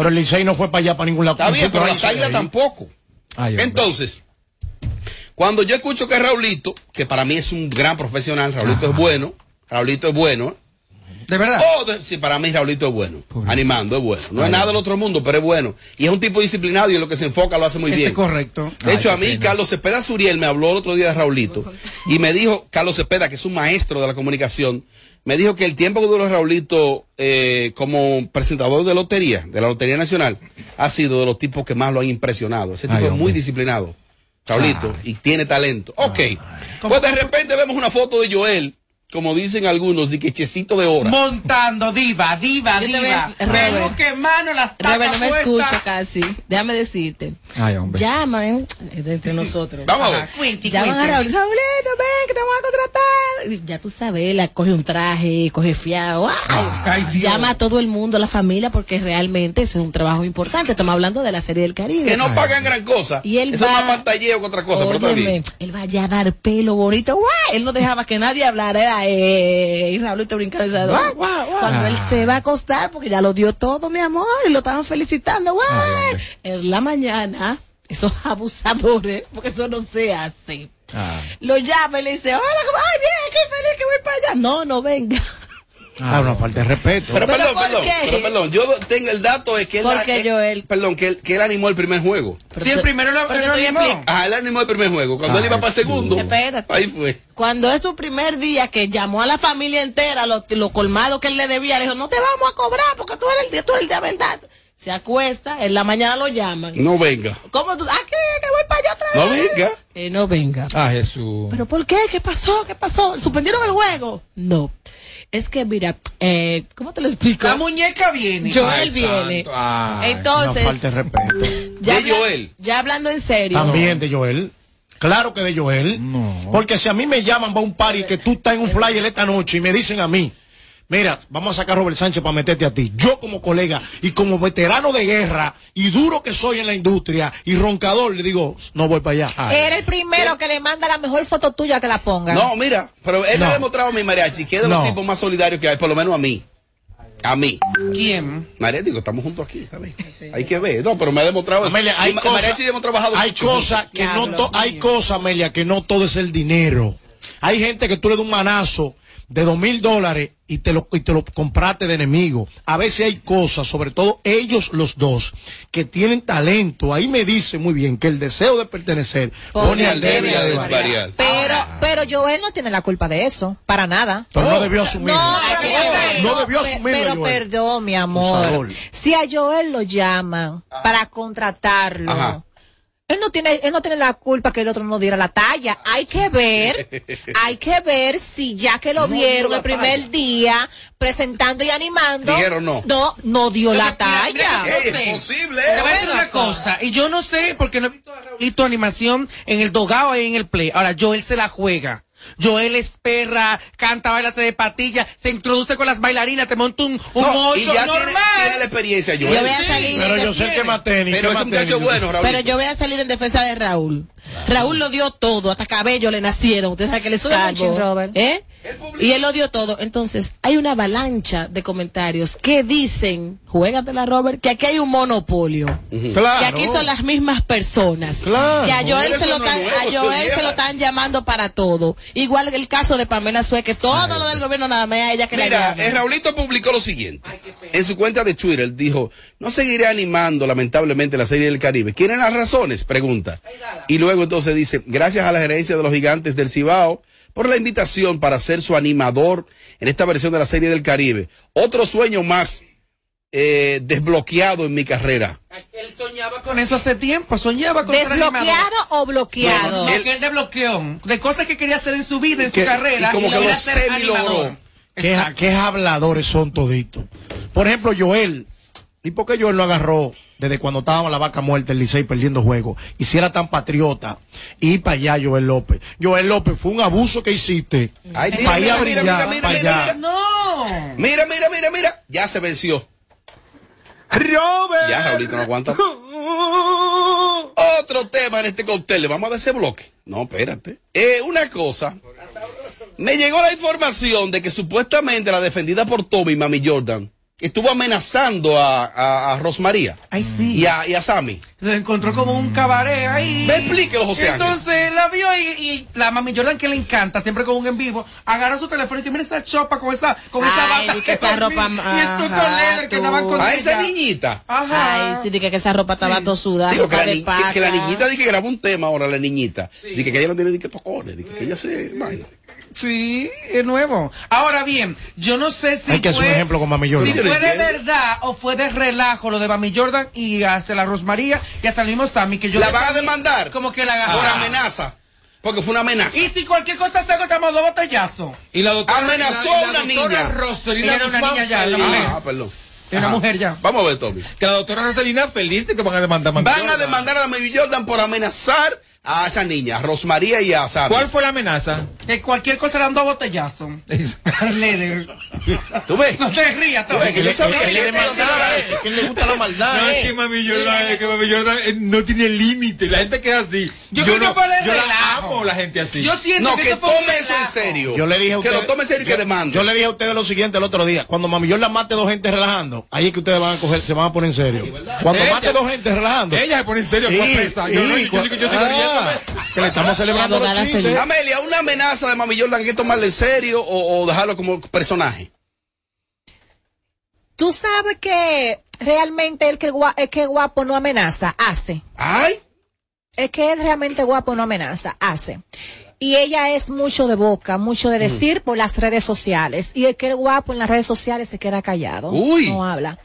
Pero el Licey no fue para allá, para ningún lado. Está bien, pero las águilas tampoco. Ay. Entonces, cuando yo escucho que Raulito, que para mí es un gran profesional, Raulito es bueno, Raulito es bueno. ¿De verdad? Oh, de- sí, para mí Raulito es bueno. Animando, es bueno. No es nada del otro mundo, pero es bueno. Y es un tipo disciplinado y en lo que se enfoca lo hace muy bien. es correcto. De hecho, a mí, Carlos Cepeda Suriel me habló el otro día de Raulito y me dijo, Carlos Cepeda, que es un maestro de la comunicación, me dijo que el tiempo que duró Raulito eh, como presentador de lotería, de la Lotería Nacional, ha sido de los tipos que más lo han impresionado. Ese tipo Ay, es muy disciplinado, Raulito, y tiene talento. Ok. Pues de repente vemos una foto de Joel, como dicen algunos, de que checito de hora. Montando, diva, diva, diva. Peluque en mano, las tapas Robert, no me puestas. escucho casi. Déjame decirte. Ay, hombre. Llaman entre entre nosotros. Vamos a ver. Cuente, Llaman a. Raúl. Raulito, ven, que te vamos a contratar. Y Ya tú sabes, la coge un traje, coge fiado. Ay, Ay, Dios. llama a todo el mundo, a la familia, porque realmente eso es un trabajo importante. Estamos hablando de la serie del Caribe. Que no pagan gran cosa. Y él Eso va- es más pantalleo que otra cosa, pero está Óyeme, bien. él vaya a dar pelo bonito. ¡guau! Él no dejaba que nadie hablara. Era, eh, y brincando. esa- ¡guau, guau, guau! Cuando él se va a acostar, porque ya lo dio todo, mi amor, y lo estaban felicitando. Ay, en la mañana, esos abusadores, porque eso no se hace. Ah. Lo llama y le dice, hola, ¿cómo? ay, bien, qué feliz que voy para allá. No, no venga. Ah, una falta de respeto. Pero, ¿Pero perdón, perdón, pero perdón, yo tengo el dato es que él, ¿Por qué, eh, Joel? perdón, que él, que él animó el primer juego. Sí, el primero lo, Pero estoy animó. Ajá, él animó el primer juego. Cuando él Ay, iba para el segundo, Espérate. ahí fue. Cuando es su primer día que llamó a la familia entera, lo, lo colmado que él le debía, le dijo, no te vamos a cobrar porque tú eres el día, tú eres el de verdad. Se acuesta, en la mañana lo llaman. No venga. ¿Cómo tú? ¿Ah, qué? Que voy para allá otra No vez. venga. Que no venga. Ah, Jesús. ¿Pero por qué? ¿Qué pasó? ¿Qué pasó? ¿Suspendieron el juego? No. Es que, mira, eh, ¿cómo te lo explico? La muñeca viene. Joel Ay, viene. Ay, Entonces, Una falta de respeto. ya, De Joel. ya hablando en serio. También de Joel. Claro que de Joel. Porque si a mí me llaman para un party que tú estás en un flyer esta noche y me dicen a mí, mira, vamos a sacar a Robert Sánchez para meterte a ti. Yo como colega y como veterano de guerra y duro que soy en la industria y roncador, le digo, no voy para allá. Ay. Era el primero que le manda la mejor foto tuya que la ponga. No, mira, pero él me ha demostrado a mi mariachi que es de los tipos más solidarios que hay, por lo menos a mí. A mí. ¿Quién? Mariachi, digo, estamos juntos aquí, está bien. Hay que ver. No, pero me ha demostrado. Amelia, hay cosas, mariachi y yo hemos trabajado hay cosas que no to- hay cosas, Amelia, que no todo es el dinero. Hay gente que tú le das un manazo de dos mil dólares y te lo y te lo compraste de enemigo. A veces hay cosas, sobre todo ellos los dos, que tienen talento. Ahí me dice muy bien que el deseo de pertenecer pone al débil a desvariar. Pero, pero Joel no tiene la culpa de eso, para nada. Pero no debió asumirlo. No, No, pero- no debió asumirlo, Pero Joel. perdón, mi amor. Si a Joel lo llaman para contratarlo, Ajá. Él no tiene, él no tiene la culpa que el otro no diera la talla. Hay que ver, hay que ver si ya que lo No vieron el primer talla. día presentando y animando, no. no, no dio la Mira, mira, talla. mira, Ey, no es sé. posible, Te voy a eh. decir una cosa, y yo no sé, porque no he visto a Raulito animación en el dogado y en el play. Ahora, Joel se la juega. Joel es perra, canta, baila, se de patilla, se introduce con las bailarinas, te monta un, un No, y ocho ya normal. tiene la experiencia, Yo Joel. voy a salir Pero yo sé que más tenis. Pero ese más muchacho bueno, Raúl. Pero yo voy a salir en defensa de Raúl. Raúl lo dio todo, hasta cabello le nacieron. Usted sabe que él es un. Robert. ¿Eh? Y él lo dio todo. Entonces, hay una avalancha de comentarios que dicen, juégatela, Robert, que aquí hay un monopolio. Claro. Que aquí son las mismas personas. Claro. Que a Joel, se lo, es nuevo, a es Joel se lo están llamando para todo. Igual el caso de Pamela Sue, que todo lo del gobierno nada más a ella que la Mira, llaman. eh, Raulito publicó lo siguiente. En su cuenta de Twitter él dijo, no seguiré animando lamentablemente la serie del Caribe. ¿Quieren las razones? Pregunta. Y luego entonces dice, gracias a la gerencia de los gigantes del Cibao por la invitación para ser su animador en esta versión de la serie del Caribe. Otro sueño más eh, desbloqueado en mi carrera. Él soñaba con eso hace tiempo, soñaba con ¿Desbloqueado o bloqueado? No, que él desbloqueó de cosas que quería hacer en su vida, en Que- su carrera, y como que lo semi logró. ¿Qué, habladores son toditos? Por ejemplo, Joel. ¿Y por qué Joel lo agarró desde cuando estaba la vaca muerta, el Licey perdiendo juegos? Y si era tan patriota, y para allá Joel López. Joel López, fue un abuso que hiciste. Ay, para ir a mira, brillar, mira, para mira, allá. mira, No. Mira, mira, mira, mira. Ya se venció. Ya, Raulito no aguanta. Otro tema en este cóctel. ¿Le vamos a dar ese bloque? No, espérate. Eh, una cosa. Me llegó la información de que supuestamente la defendida por Tommy, Mami Jordan, estuvo amenazando a, a, a Rosmaría Ay, sí. y a, y a Sammy. Se encontró como un cabaret ahí. Me explíquelo, José Ángel. Entonces la vio y, y la mami Jordan que le encanta, siempre con un en vivo, agarró su teléfono y que mira esa chopa con esa, con esa bata. di que esa ropa- Y el tuto ajá, leather que andaban con A esa niñita. Ajá. Ay, sí, dije que esa ropa estaba Sí. tosuda, Digo que la, de ni- que, que la paca. niñita dice que grabó un tema ahora, la niñita. Dice que ella no tiene ni que tocones, dice que ella se. vaina. Sí, es nuevo. Ahora bien, yo no sé si Hay que hacer fue, un ejemplo con Mami Jordan. si fue de verdad o fue de relajo lo de Mami Jordan y hasta la Rosmaría y hasta el mismo Sammy que yo ¿La van a demandar? Como que la Por amenaza. Porque fue una amenaza. Y si cualquier cosa se estamos dos botellazos. Y la doctora Amenazó y la- y la a una niña. Roselina Ella era una niña ya. Ah, perdón. Es una mujer ya. Vamos a ver, Tommy. Que la doctora Roselina feliz de que van a demandar a Mami Van a demandar a Mami Jordan por amenazar a esa niña, a Rosmaría y a Sammy. ¿Cuál fue la amenaza? Que cualquier cosa eran dos botellazos. Leather. ¿Tú ves? No te rías, Tú ves que yo sabía Que le a hacer demandaba eso. eso. ¿Quién le gusta la maldad? No, eh? es que Mami Jordan, es que Mami Jordan eh, no tiene límite. La gente que es así. Yo creo que no, fue de yo la la gente así. Yo siento No, que, que tome eso en serio. Yo le dije a Que ustedes, lo tome en serio y que yo- demande. Yo le dije a ustedes lo siguiente el otro día. Cuando Mami Jordan mate dos gente relajando, ahí es que ustedes van a coger, se van a poner en serio. Cuando Ella- mate dos gente relajando. Ella se pone en serio Sí, pesa. Yo, no, yo, yo, yo, sigo ah, que le estamos celebrando La los chistes. Amelia, una amenaza de Mami Jordan hay que tomarla en serio o, o dejarlo como personaje. Tú sabes que realmente el que, el que guapo no amenaza, hace. Ay, Es que él realmente guapo no amenaza, hace. Y ella es mucho de boca, mucho de decir por las redes sociales. Y el que es guapo en las redes sociales se queda callado. Uy. No habla.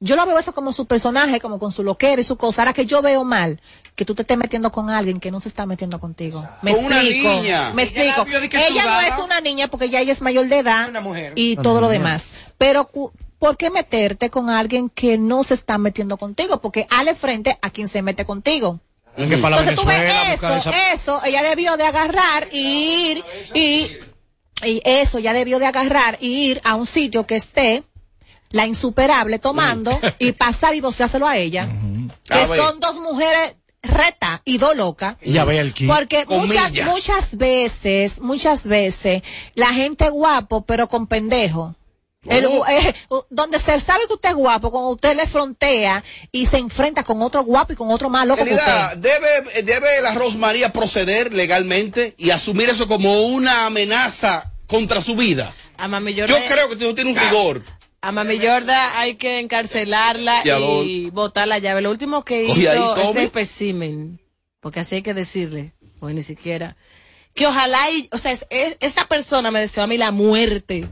Yo lo veo eso como su personaje, como con su loquera y su cosa. Ahora que yo veo mal que tú te estés metiendo con alguien que no se está metiendo contigo. Me Con una explico. niña. Me explico. Ella no es una niña porque ya ella es mayor de edad Una mujer. y todo lo demás. Pero ¿por qué meterte con alguien que no se está metiendo contigo? Porque hale frente a quien se mete contigo. Es que para la Entonces tú ves Venezuela, eso, esa- eso, ella debió de agarrar y ir, y, y eso, ya debió de agarrar y ir a un sitio que esté la insuperable tomando y pasar y doceárselo a ella. Que A ver. son dos mujeres reta y el kit. Porque muchas, muchas veces, muchas veces, la gente guapo, pero con pendejo. El- eh, donde se sabe que usted es guapo, cuando usted le frontea y se enfrenta con otro guapo y con otro más loco que usted. ¿debe, ¿debe la Rosmaría proceder legalmente y asumir eso como una amenaza contra su vida? A Mami Yo Jordan, creo que tú tiene un rigor. a Mami Jordan hay que encarcelarla y botar la llave. Lo último que Cogí hizo ese espécimen, porque así hay que decirle, pues ni siquiera, que ojalá, y, o sea, es- es- esa persona me deseó a mí la muerte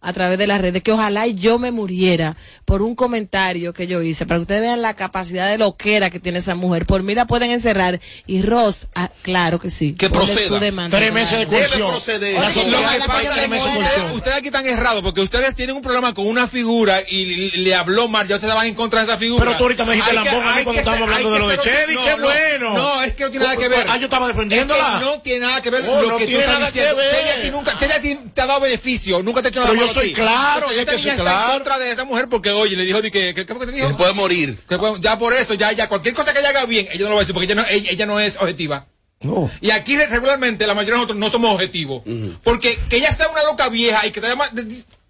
a través de las redes, que ojalá y yo me muriera por un comentario que yo hice, para que ustedes vean la capacidad de loquera que tiene esa mujer. Por mí la pueden encerrar. Y Ross, ah, claro que sí. Que proceda. demanda, Tres meses de claro. Debe proceder. La Oye, que. Ustedes aquí están errados porque ustedes tienen un problema con una figura y le, le habló mal, ya ustedes van en contra de esa figura. Pero tú ahorita me dijiste que- lambón a mí cuando estábamos hablando de lo de Chevy, no, qué no, bueno. No, es que no tiene nada que ver. Ah, yo estaba Es defendiéndola. que no tiene nada que ver No, lo no que tú estás diciendo. Celia a ti nunca, te ha dado beneficio, nunca te ha hecho nada yo soy claro, Entonces, y hay esta que claro. en contra de esa mujer porque, oye, le dijo, di que, ¿qué, qué fue que te dijo? Se puede morir. Que, ya por eso, ya, ya, cualquier cosa que ella haga bien, ella no lo va a decir porque ella no, ella, ella no es objetiva. No. Y aquí regularmente la mayoría de nosotros no somos objetivos. Porque que ella sea una loca vieja y que te haya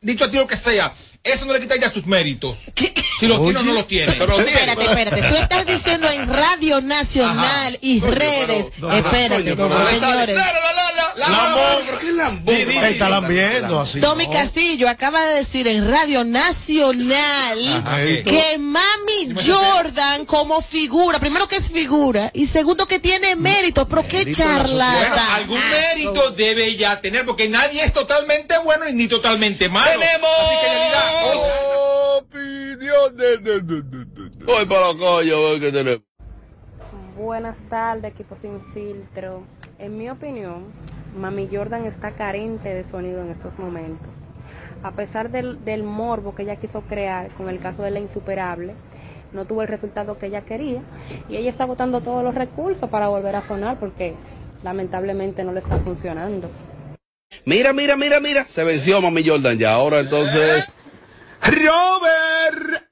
dicho a ti lo que sea, eso no le quita ya sus méritos. Si los tiene o no los tiene. Pero lo tiene. Espérate, espérate. Tú estás diciendo en Radio Nacional y redes. pero- espérate, no sale. señores. La, está lambiendo así. Tommy ¿no? Castillo acaba de decir en Radio Nacional que Mami Jordan como figura, primero que es figura y segundo que tiene méritos, pero qué Mérito charlata. algún mérito debe ella tener, porque nadie es totalmente bueno ni totalmente malo. ¡Tenemos! Así que Voy para los coños, que tenemos. Buenas tardes, equipo sin filtro. En mi opinión, Mami Jordan está carente de sonido en estos momentos. A pesar del, del morbo que ella quiso crear con el caso de la insuperable, no tuvo el resultado que ella quería y ella está agotando todos los recursos para volver a sonar porque lamentablemente no le está funcionando. Mira, mira, mira, mira. Se venció Mami Jordan ya. Ahora entonces. Robert.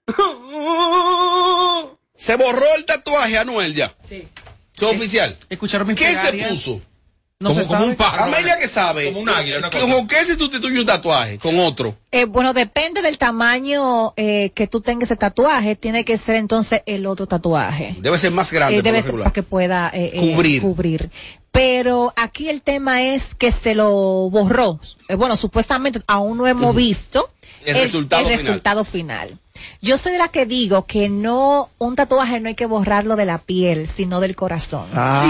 Se borró el tatuaje Anuel ya. Sí. Es oficial. Escucharon mis ¿Qué se puso? No como, se como sabe. un pájaro. Amelia que sabe. Como un águila, una cosa. ¿Con qué se sustituye un tatuaje? Con otro. Eh, bueno, depende del tamaño eh, que tú tengas ese tatuaje, tiene que ser entonces el otro tatuaje. Debe ser más grande. Eh, debe ser para que pueda eh, eh, Cubrir. cubrir. Pero aquí el tema es que se lo borró. Eh, bueno, supuestamente aún no hemos visto El resultado el final. resultado final. Yo soy de la que digo que no, un tatuaje no hay que borrarlo de la piel, sino del corazón. No,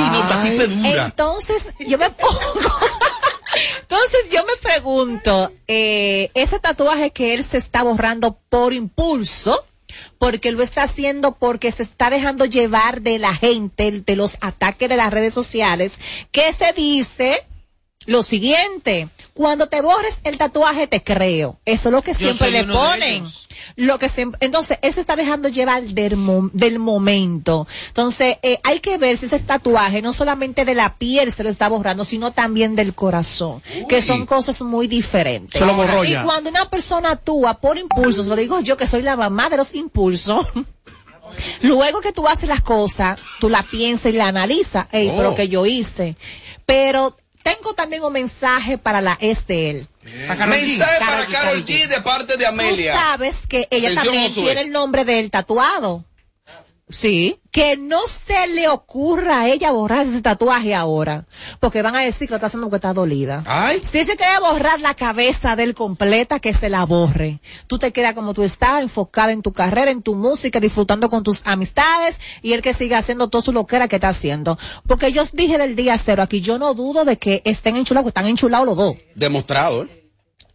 dura. Entonces, yo me pongo. Entonces, yo me pregunto, eh, ese tatuaje que él se está borrando por impulso, porque lo está haciendo porque se está dejando llevar de la gente, de los ataques de las redes sociales, que se dice lo siguiente, cuando te borres el tatuaje te creo. Eso es lo que Yo siempre le ponen. Lo que siempre, entonces, él se está dejando llevar del, mo- del momento. Entonces, eh, hay que ver si ese tatuaje no solamente de la piel se lo está borrando, sino también del corazón, que son cosas muy diferentes. Se lo borró y cuando una persona actúa por impulsos, lo digo yo que soy la mamá de los impulsos, Luego que tú haces las cosas, tú la piensas y la analizas, Ey, Oh. pero que yo hice. Pero tengo también un mensaje para la. Para G. Mensaje para Carol G. G de parte de Tú Amelia. sabes que ella Atención, también Josué. tiene el nombre del tatuado. Sí, que no se le ocurra a ella borrar ese tatuaje ahora, porque van a decir que lo está haciendo porque está dolida. Ay. Si se quiere borrar la cabeza del completa, que se la borre. Tú te quedas como tú estás, enfocada en tu carrera, en tu música, disfrutando con tus amistades y él que siga haciendo todo su loquera que está haciendo. Porque yo os dije del día cero aquí, yo no dudo de que estén enchulados, están enchulados los dos. Demostrado, ¿eh?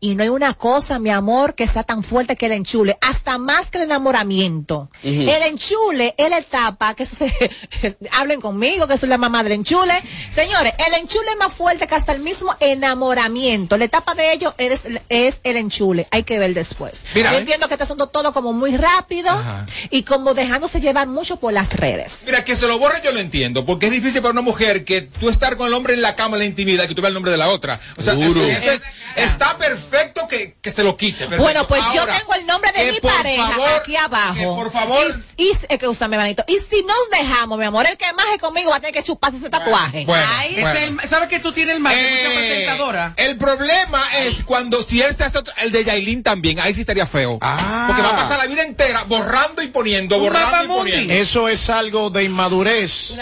Y no hay una cosa, mi amor, que sea tan fuerte que el enchule, hasta más que el enamoramiento. El enchule es la etapa, que eso se, hablen conmigo, que soy la mamá del enchule. Señores, el enchule es más fuerte que hasta el mismo enamoramiento. La etapa de ello es, es el enchule. Hay que ver después. Mira, Yo ¿eh? entiendo que está haciendo todo como muy rápido Ajá. y como dejándose llevar mucho por las redes. Mira, que se lo borre yo lo entiendo, porque es difícil para una mujer que tú estar con el hombre en la cama, en la intimidad, que tú veas el nombre de la otra. O sea, Duro. eso es- está perfecto que, que se lo quite. perfecto. Bueno, pues yo tengo el nombre de mi pareja favor, aquí abajo. Que por favor, Y, y es que úsame, manito. Y si nos dejamos, mi amor, el que maje conmigo va a tener que chuparse ese tatuaje. bueno, bueno. ¿Sabes que tú tienes el mucha Eh, presentadora? el problema es cuando si él se hace otro- el de Yailin también, ahí sí estaría feo. Ah. Porque va a pasar la vida entera borrando y poniendo, Un borrando y poniendo. Eso es algo de inmadurez.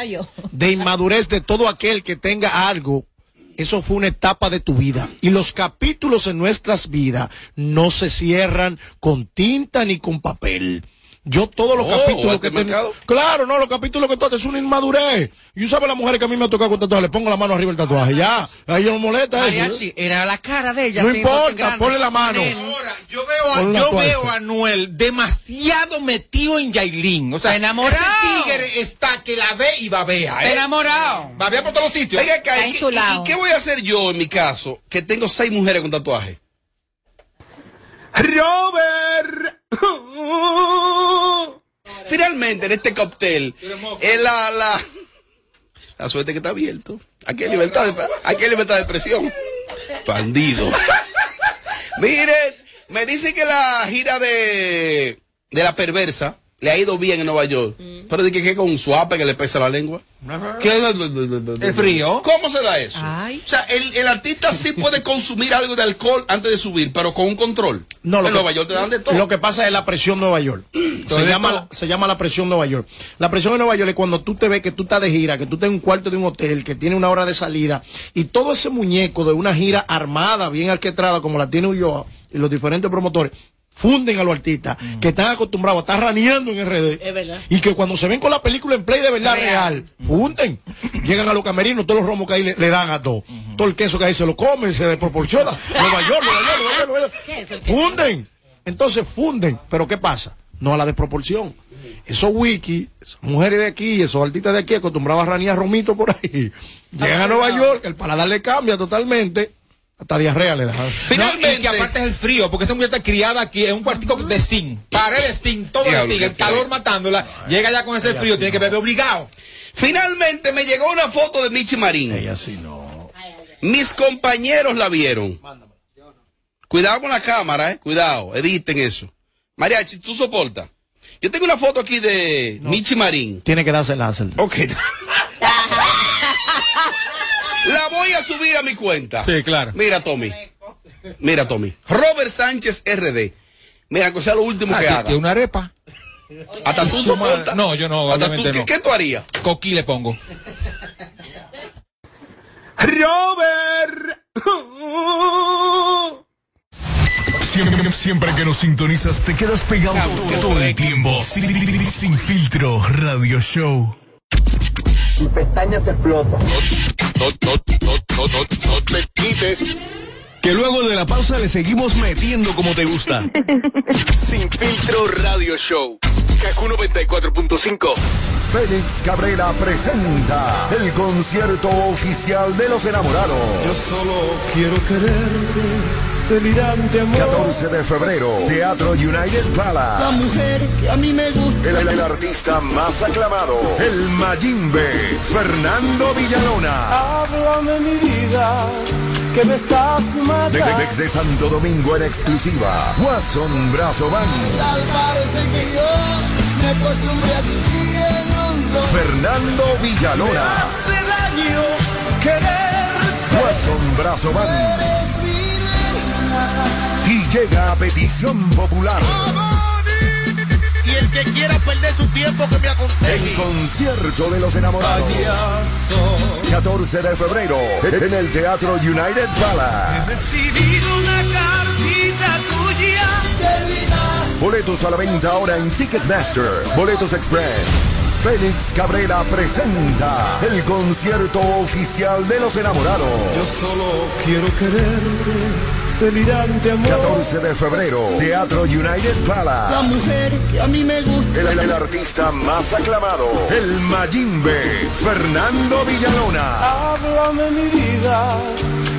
De inmadurez de todo aquel que tenga algo. Eso fue una etapa de tu vida. Y los capítulos en nuestras vidas no se cierran con tinta ni con papel. Yo todos los Oh, capítulos este que tengo. Claro, no, los capítulos que tú haces es una inmadurez. Y tú sabes las mujeres que a mí me ha tocado con tatuaje, le pongo la mano arriba el tatuaje, ya. A ellos no molesta eso. ¿eh? Era la cara de ella. No importa, ponle la mano. Ahora, yo veo a, yo veo a Noel demasiado metido en Yailin. O sea, Enamorado. ese tigre está que la ve y babea. ¿eh? enamorado. Babea por todos los sitios. Oiga, acá, Está ¿y, qué- enchulado. y- y qué voy a hacer yo en mi caso? Que tengo seis mujeres con tatuaje. Robert. Finalmente, en este cóctel, es la, la, la suerte que está abierto. Aquí hay libertad de, aquí hay libertad de expresión. Bandido. Miren, me dice que la gira de, de la perversa le ha ido bien en Nueva York. Pero de que, que con un suape que le pesa la lengua. ¿Qué? El frío. ¿Cómo se da eso? Ay. O sea, el, el artista sí puede consumir algo de alcohol antes de subir, pero con un control. No, lo en que- Nueva York te dan de todo. Lo que pasa es la presión Nueva York. Se de llama, todo. se llama la presión Nueva York. La presión en Nueva York es cuando tú te ves que tú estás de gira, que tú estás en un cuarto de un hotel, que tiene una hora de salida, y todo ese muñeco de una gira armada, bien orquestada, como la tiene Ulloa y los diferentes promotores, funden a los artistas que están acostumbrados a estar raneando en RD. Es verdad. Y que cuando se ven con la película en play de verdad real, funden. Llegan a los camerinos, todos los romos que ahí le, le dan a todo. Todo el queso que ahí se lo comen, se desproporciona. Nueva York, Nueva York, Nueva York, Nueva York. ¿Qué es el queso? Funden. Entonces funden. Pero ¿qué pasa? No a la desproporción. Esos wiki, esas mujeres de aquí, esos artistas de aquí acostumbrados a ranear romito por ahí. Llegan a Nueva York, el paladar le cambia totalmente. Hasta diarrea le da. Finalmente. Que aparte es el frío, porque esa mujer está criada aquí en un cuartico de zinc. Pared de zinc, todo de zinc. El calor matándola. Llega ya con ese frío, tiene que beber obligado. Finalmente me llegó una foto de Michi Marín. Ella sí no. Mis compañeros la vieron. Cuidado con la cámara, eh. Cuidado, editen eso. Mariachi, tú soportas. Yo tengo una foto aquí de Michi Marín. Tiene que darse láser. Ok. La voy a subir a mi cuenta. Sí, claro. Mira, Tommy. Mira, Tommy. Robert Sánchez RD. Mira, que sea lo último Ah, que que- haga. que una arepa. Hasta tú soportas. No, yo no, obviamente tú, ¿qué, no. ¿Qué tú harías? Coquí le pongo. Robert. Siempre, siempre que nos sintonizas te quedas pegado todo el tiempo. Sin, sin filtro radio show. Mi pestaña te explota. No, no, no, no, no, no te quites. Que luego de la pausa le seguimos metiendo como te gusta. Sin filtro radio show. Kaku 94.5. Félix Cabrera presenta el concierto oficial de los enamorados. Yo solo quiero quererte, delirante amor. 14 de febrero, Teatro United La Palace. mujer que a mí me gusta. El, el artista más aclamado, el Mayimbe, Fernando Villalona. Háblame mi vida, que me estás De- de- matando. desde Santo Domingo en exclusiva, Watson Brazo Band, Tal parece que yo me acostumbré a ti en hondo. Fernando Villalona, Hace daño quererte. Watson Brazo Band. Eres mi reina. Y llega a petición popular. Y el que quiera perder su tiempo que me El concierto de los enamorados. 14 de febrero en el Teatro United Palace. recibido una cartita tuya de vida. Boletos a la venta ahora en Ticketmaster. Boletos Express. Félix Cabrera presenta el concierto oficial de los enamorados. Yo solo quiero quererte, delirante amor. 14 de febrero, Teatro United La Palace. mujer que a mí me gusta. El, el- artista más aclamado, el Mayimbe, Fernando Villalona. Háblame mi vida,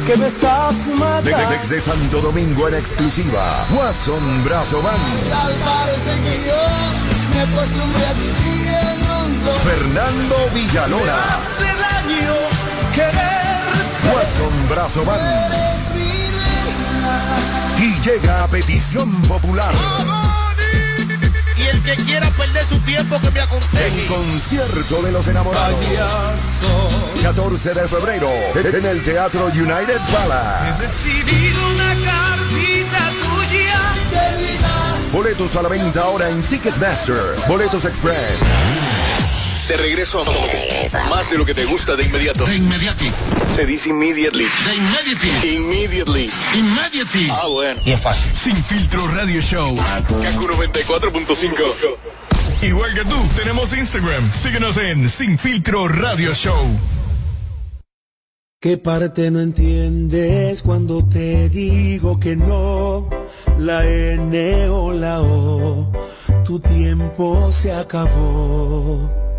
que me estás De- matando. de- desde Santo Domingo en exclusiva, Watson Brazo Band, Tal parece que yo me acostumbré a ti en hondo. Fernando Villalona, Hace daño quererte. Watson Brazo Band. Llega a petición popular. Y el que quiera perder su tiempo que me aconseje. El concierto de los enamorados. 14 de febrero en el Teatro United Palace. Recibido una cartita tuya. Boletos a la venta ahora en Ticketmaster. Boletos Express. De regreso a más de lo que te gusta de inmediato. De inmediati. Se dice immediately. De inmediati. Immediately. Immediati. Ah, bueno. Y es fácil. Sin filtro radio show. Kaku 94.5. Igual que tú, tenemos Instagram. Síguenos en Sin filtro radio show. ¿Qué parte no entiendes cuando te digo que no? La N o la O, tu tiempo se acabó.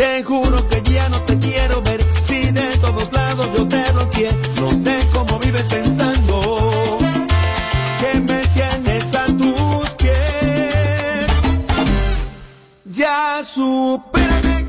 Te juro que ya no te quiero ver, si de todos lados yo te bloqueé. No sé cómo vives pensando que me tienes a tus pies. Ya supérame,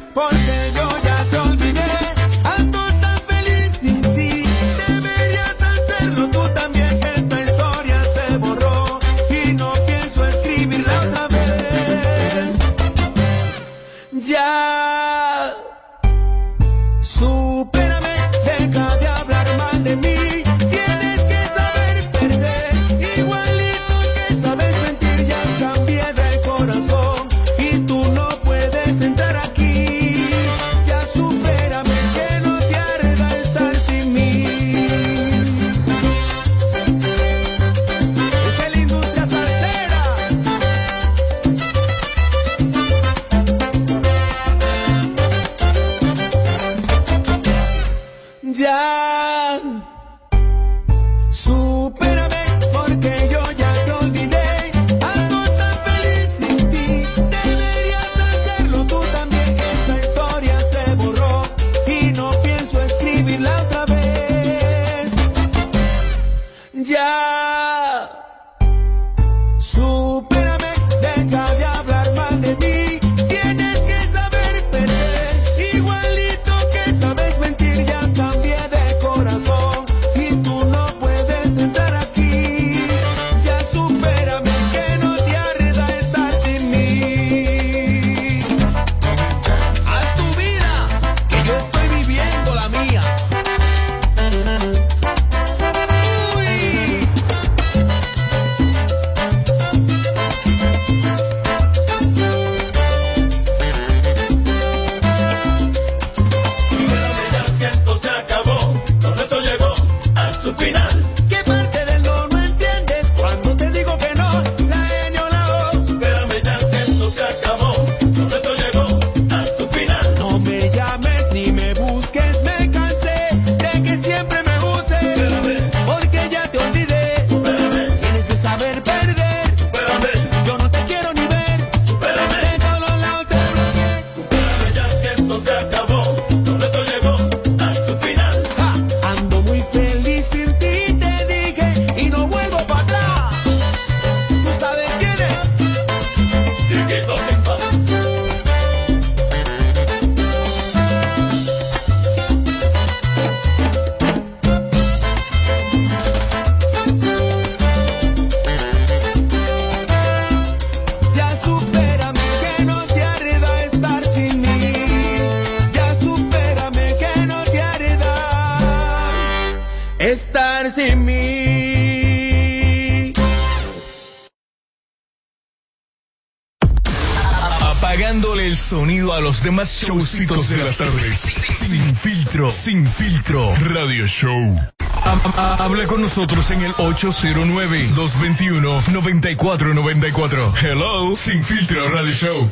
demás showcitos de las tardes. Sin filtro, sin filtro, radio show. Ha- ha- Habla con nosotros en el 809-221-9494. Hello, sin filtro, radio show.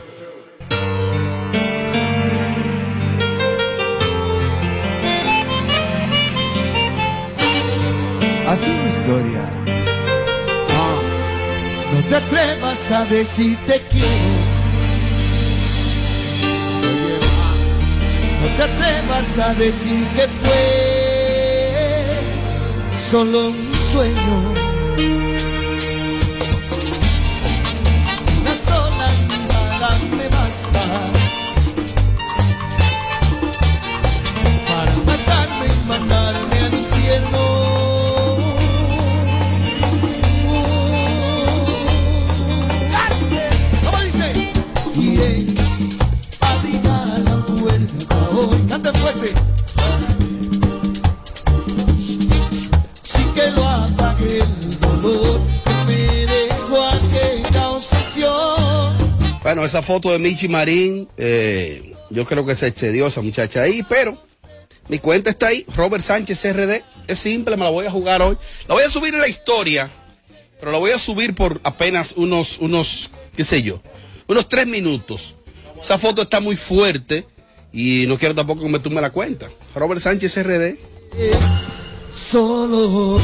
Así mi historia. Ah, no te atrevas a decir te atrevas a decir que fue solo un sueño. Bueno, esa foto de Michi Marín, eh, yo creo que se excedió esa muchacha ahí, pero mi cuenta está ahí, Robert Sánchez RD. Es simple, me la voy a jugar hoy. La voy a subir en la historia, pero la voy a subir por apenas unos, unos, qué sé yo, unos tres minutos. Esa foto está muy fuerte y no quiero tampoco que me tumbe la cuenta. Robert Sánchez RD. Solo.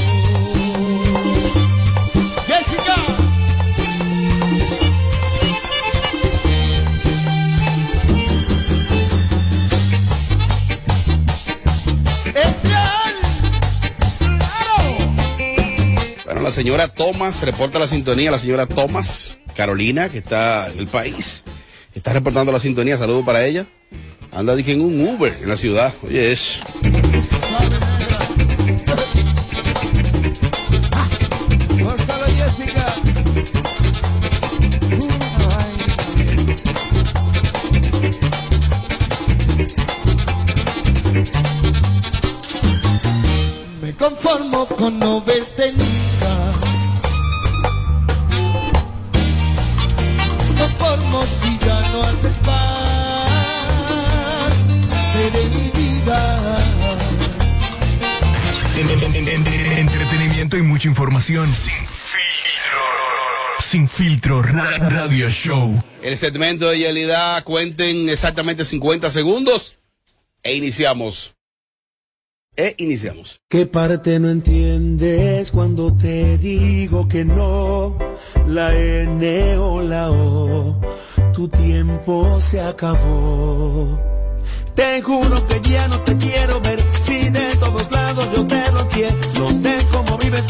Bueno, la señora Thomas reporta la sintonía, la señora Thomas Carolina, que está en el país, está reportando la sintonía, saludo para ella. Anda dije en un Uber en la ciudad. Oye, es. Gonzalo Jessica. Me conformo con no verte conformo si ya no haces parte de mi vida. En- en- en- en- entretenimiento y mucha información. Sin filtro. Sin filtro, ra- radio show. El segmento de Yelida, cuenten exactamente 50 segundos e iniciamos. E iniciamos. ¿Qué parte no entiendes cuando te digo que no? La N o la O, tu tiempo se acabó. Te juro que ya no te quiero ver, si de todos lados yo te bloqueé. No sé cómo vives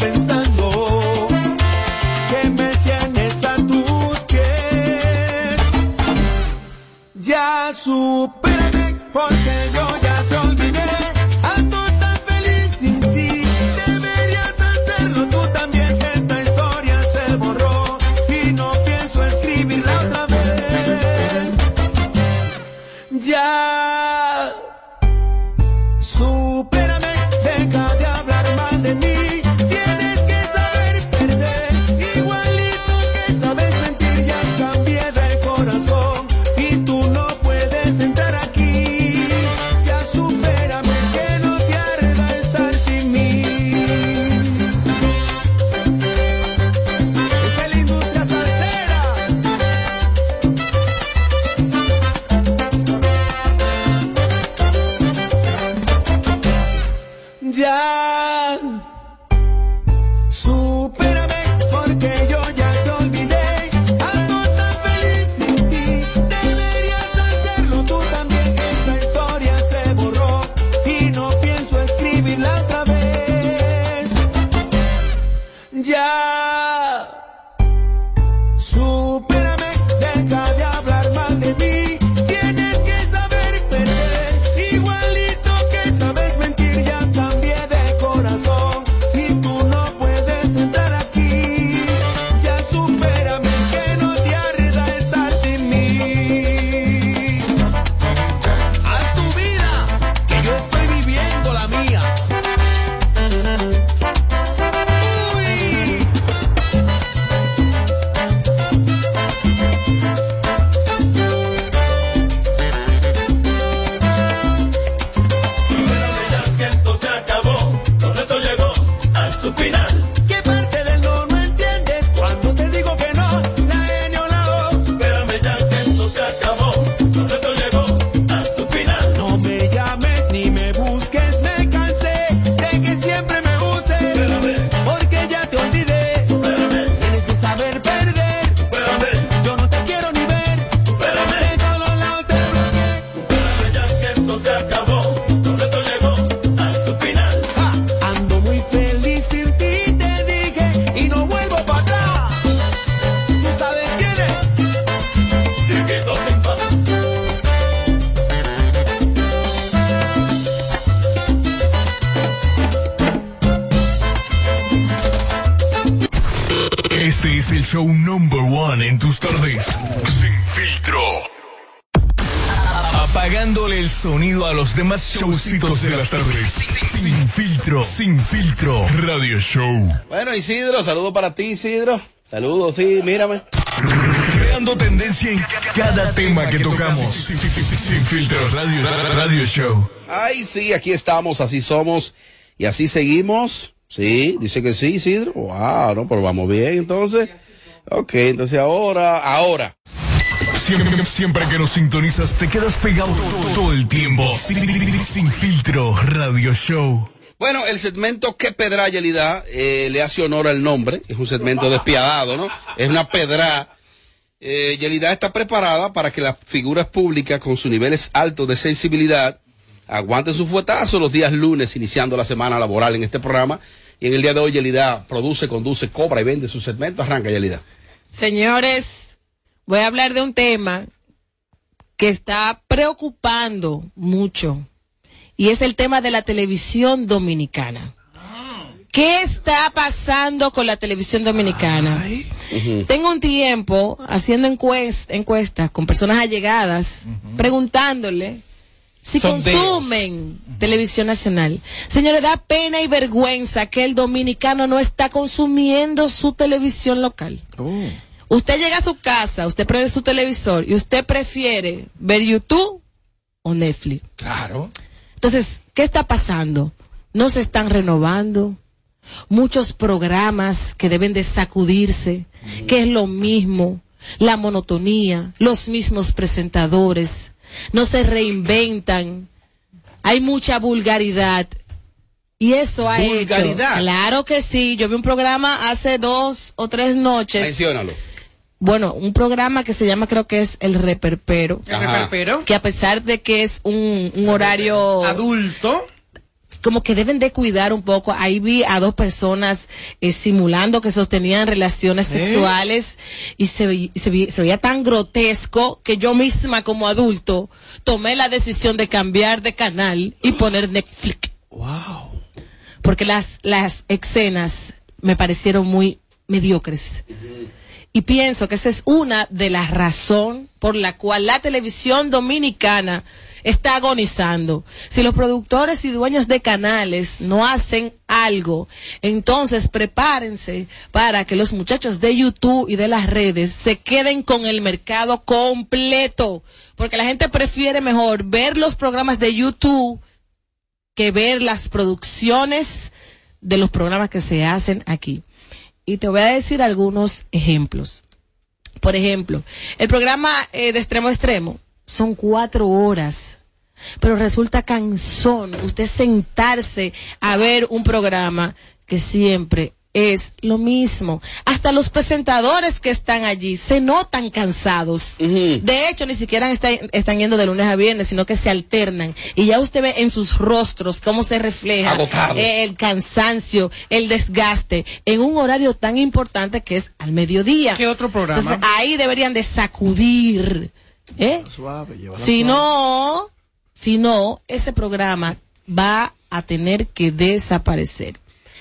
demás showcitos de las tardes. Sin filtro. Sin filtro. Radio Show. Bueno, Isidro, saludo para ti, Isidro. Saludos, sí, mírame. Creando tendencia en cada tema que tocamos. Sin, sin- sin- sin filtro. Radio, radio Show. Ay, sí, aquí estamos, así somos y así seguimos. Sí, dice que sí, Isidro. Wow, no, pero vamos bien entonces. Ok, entonces ahora, ahora. Siempre, siempre que nos sintonizas te quedas pegado todo, todo el tiempo. Sin, sin filtro. Radio Show. Bueno, el segmento que pedra Yelida eh, le hace honor al nombre. Es un segmento despiadado, ¿no? Es una pedra. Eh, Yelida está preparada para que las figuras públicas con sus niveles altos de sensibilidad aguanten su fuetazo los días lunes, iniciando la semana laboral en este programa. Y en el día de hoy, Yelida produce, conduce, cobra y vende su segmento. Arranca, Yelida. Señores, voy a hablar de un tema que está preocupando mucho y es el tema de la televisión dominicana. ¿Qué está pasando con la televisión dominicana? Tengo un tiempo haciendo encuest- encuestas con personas allegadas, preguntándole si Sondeos. consumen televisión nacional. Señores, da pena y vergüenza que el dominicano no está consumiendo su televisión local. Usted llega a su casa, usted prende su televisor y usted prefiere ver YouTube o Netflix. Claro. Entonces, ¿qué está pasando? No se están renovando. Muchos programas que deben de sacudirse, que es lo mismo, la monotonía, los mismos presentadores, no se reinventan, hay mucha vulgaridad. Y eso ha ¿Vulgaridad? hecho. Claro que sí. Yo vi un programa hace dos o tres noches. Menciónalo. Bueno, un programa que se llama, creo que es El Reperpero. El reperpero. Que a pesar de que es un, un horario Adulto. como que deben de cuidar un poco. Ahí vi a dos personas eh, simulando que sostenían relaciones sexuales y se, se, se veía tan grotesco que yo misma como adulto tomé la decisión de cambiar de canal y poner Netflix. Wow. Porque las, las escenas me parecieron muy mediocres. Y pienso que esa es una de las razones por la cual la televisión dominicana está agonizando. Si los productores y dueños de canales no hacen algo, entonces prepárense para que los muchachos de YouTube y de las redes se queden con el mercado completo. Porque la gente prefiere mejor ver los programas de YouTube que ver las producciones de los programas que se hacen aquí. Y te voy a decir algunos ejemplos. Por ejemplo, el programa eh, de extremo a extremo son cuatro horas. Pero resulta cansón usted sentarse a ver un programa que siempre es lo mismo. Hasta los presentadores que están allí se notan cansados. De hecho, ni siquiera está- están yendo de lunes a viernes, sino que se alternan. Y ya usted ve en sus rostros cómo se refleja eh, el cansancio, el desgaste, en un horario tan importante que es al mediodía. ¿Qué otro programa? Entonces ahí deberían de sacudir. ¿eh? Suave, Si suave. no, si no, ese programa va a tener que desaparecer.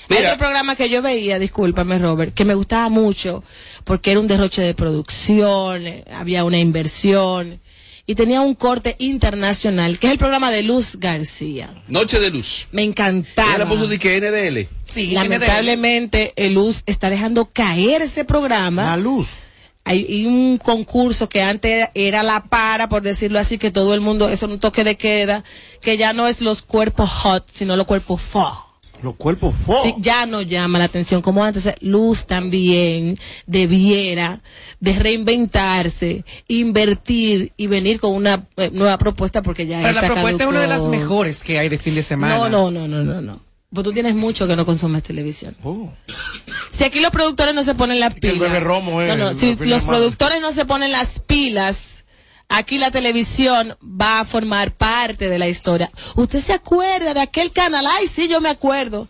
Hay Mira. otro programa que yo veía, discúlpame Robert, que me gustaba mucho porque era un derroche de producción, eh, había una inversión y tenía un corte internacional, que es el programa de Luz García. Noche de luz. Me encantaba. Ella le puso de que NDL. Sí, Lamentablemente, el Luz está dejando caer ese programa. La luz. Hay, hay un concurso que antes era, era la para, por decirlo así, que todo el mundo, eso es un toque de queda, que ya no es los cuerpos hot, sino los cuerpos fo. Los cuerpos fo. Sí, ya no llama la atención como antes. Luz también debiera de reinventarse, invertir y venir con una eh, nueva propuesta porque ya Pero la propuesta es una de las mejores que hay de fin de semana. No, no, no, no, no, no. Pues tú tienes mucho que no consumes televisión. Oh. Si aquí los productores no se ponen las que el pilas. bebé Romo es no, no, si los productores no se ponen las pilas, aquí la televisión va a formar parte de la historia. ¿Usted se acuerda de aquel canal? Ay, sí, yo me acuerdo.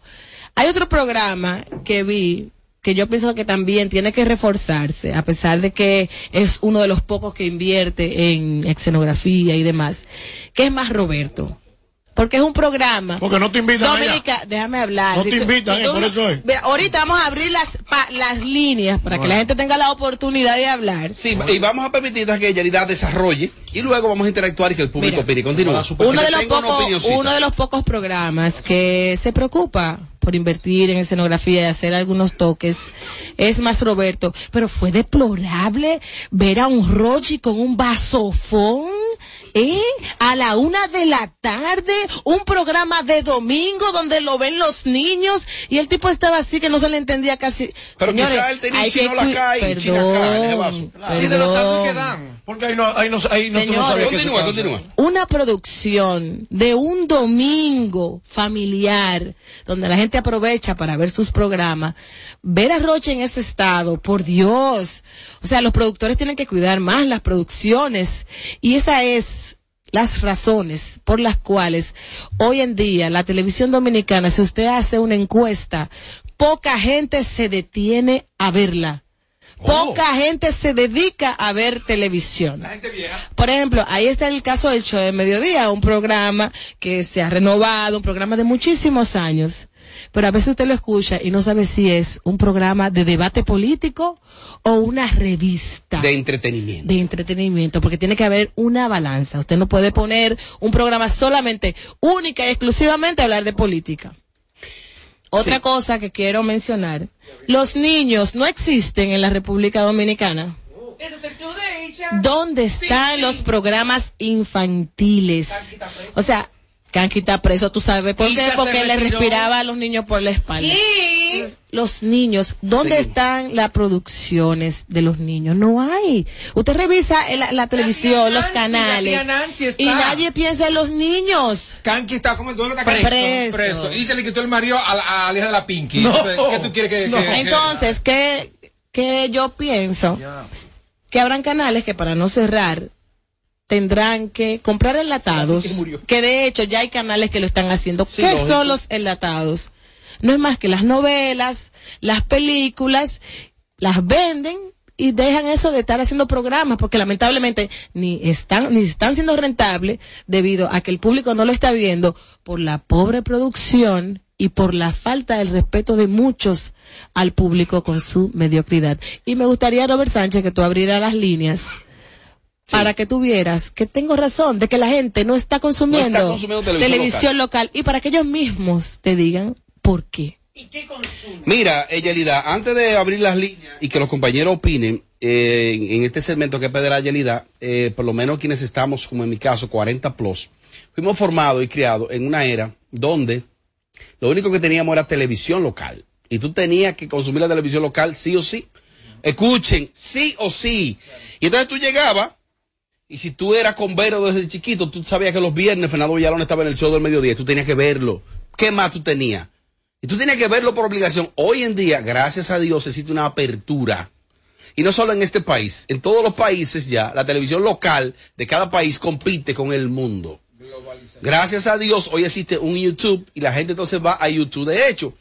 Hay otro programa que vi que yo pienso que también tiene que reforzarse, a pesar de que es uno de los pocos que invierte en escenografía y demás, que es más Roberto. Porque es un programa. Porque no te invitan allá. Dominica, déjame hablar. No te Si tú- invitan, si eh, por eso es. Mira, ahorita vamos a abrir las, pa- las líneas para que la gente tenga la oportunidad de hablar. Sí, y vamos a permitir que Yelida desarrolle y luego vamos a interactuar y que el público Mira, opine. Continúa. uno de los pocos uno de los pocos programas que se preocupa por invertir en escenografía y hacer algunos toques es más Roberto pero fue deplorable ver a un Rochi con un vasofón ¿eh? A la una de la tarde un programa de domingo donde lo ven los niños y el tipo estaba así que no se le entendía casi Pero Señores, quizá él tenía un hay que chino la cae, un chino acá en ese vaso. Perdón, Sí, de los perdón. que dan. Porque ahí no, ahí no, ahí no, tú sabías Continúa, continúa. una producción de un domingo familiar donde la gente aprovecha para ver sus programas, ver a Roche en ese estado, por Dios. O sea, los productores tienen que cuidar más las producciones y esa es las razones por las cuales hoy en día la televisión dominicana, si usted hace una encuesta, poca gente se detiene a verla. Poca gente se dedica a ver televisión. Por ejemplo, ahí está el caso del show de mediodía, un programa que se ha renovado, un programa de muchísimos años. Pero a veces usted lo escucha y no sabe si es un programa de debate político o una revista De entretenimiento. de entretenimiento, porque tiene que haber una balanza. Usted no puede poner un programa solamente, única y exclusivamente a hablar de política. Otra cosa que quiero mencionar, los niños no existen en la República Dominicana. ¿Dónde están los programas infantiles? O sea, Kanki está preso, tú sabes por qué, porque le respiraba a los niños por la espalda. Los niños, ¿dónde están las producciones de los niños? No hay. Usted revisa la, la televisión, los Nancy, canales, y nadie piensa en los niños. Kanki está como ¿dónde está Preso. Kanki? Preso. Y se le quitó el marido a la, a la hija de la Pinky. No. Entonces, ¿Qué tú quieres que.? No. que- que- Entonces, ¿qué, qué yo pienso? Que habrán canales que para no cerrar tendrán que comprar enlatados, que de hecho ya hay canales que lo están haciendo. ¿Qué lógico. son los enlatados? No es más que las novelas, las películas, las venden y dejan eso de estar haciendo programas porque lamentablemente ni están ni están siendo rentables debido a que el público no lo está viendo por la pobre producción y por la falta del respeto de muchos al público con su mediocridad. Y me gustaría, Robert Sánchez, que tú abrieras las líneas para que tú vieras que tengo razón de que la gente no está consumiendo, consumiendo televisión local. y para que ellos mismos te digan por qué. Mira, eh, Yelida, antes de abrir las líneas y que los compañeros opinen eh, en este segmento que pedirá Yelida, eh, por lo menos quienes estamos, como en mi caso, 40 plus, fuimos formados y criados en una era donde lo único que teníamos era televisión local. Y tú tenías que consumir la televisión local sí o sí. Escuchen, sí o sí. Y entonces tú llegabas, y si tú eras convero desde chiquito, tú sabías que los viernes Fernando Villalón estaba en el show del mediodía, tú tenías que verlo. ¿Qué más tú tenías? Y tú tenías que verlo por obligación. Hoy en día, gracias a Dios, existe una apertura. Y no solo en este país, en todos los países ya, la televisión local de cada país compite con el mundo. Gracias a Dios, hoy existe un YouTube y la gente entonces va a YouTube. De hecho,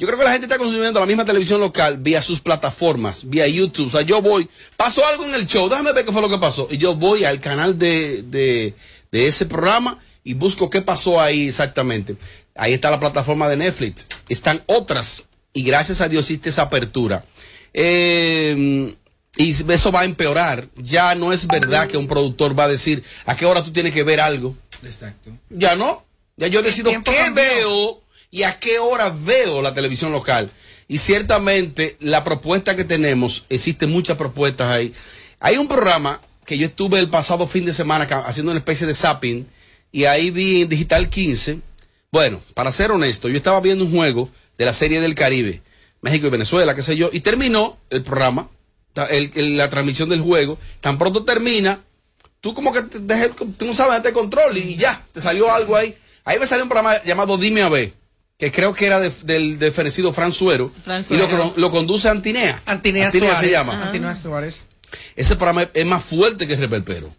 yo creo que la gente está consumiendo la misma televisión local vía sus plataformas, vía YouTube. O sea, yo voy, pasó algo en el show, déjame ver qué fue lo que pasó. Y yo voy al canal de, de, de ese programa y busco qué pasó ahí exactamente. Ahí está la plataforma de Netflix. Están otras. Y gracias a Dios existe esa apertura. Eh, y eso va a empeorar. Ya no es verdad que un productor va a decir a qué hora tú tienes que ver algo. Exacto. Ya no. Ya yo decido qué cambió. veo y a qué hora veo la televisión local. Y ciertamente la propuesta que tenemos, existen muchas propuestas ahí. Hay un programa que yo estuve el pasado fin de semana haciendo una especie de zapping y ahí vi en Digital 15. Bueno, para ser honesto, yo estaba viendo un juego de la Serie del Caribe, México y Venezuela, qué sé yo, y terminó el programa, la transmisión del juego. Tan pronto termina, tú como que te, no sabes este control y ya, te salió algo ahí. Ahí me salió un programa llamado Dime a ver, que creo que era de- del de fenecido Fran Suero, Fran y lo, conduce Antinea. Antinea, se Suárez. llama. Antinea Suárez. Ese programa es- más fuerte que Reperpero.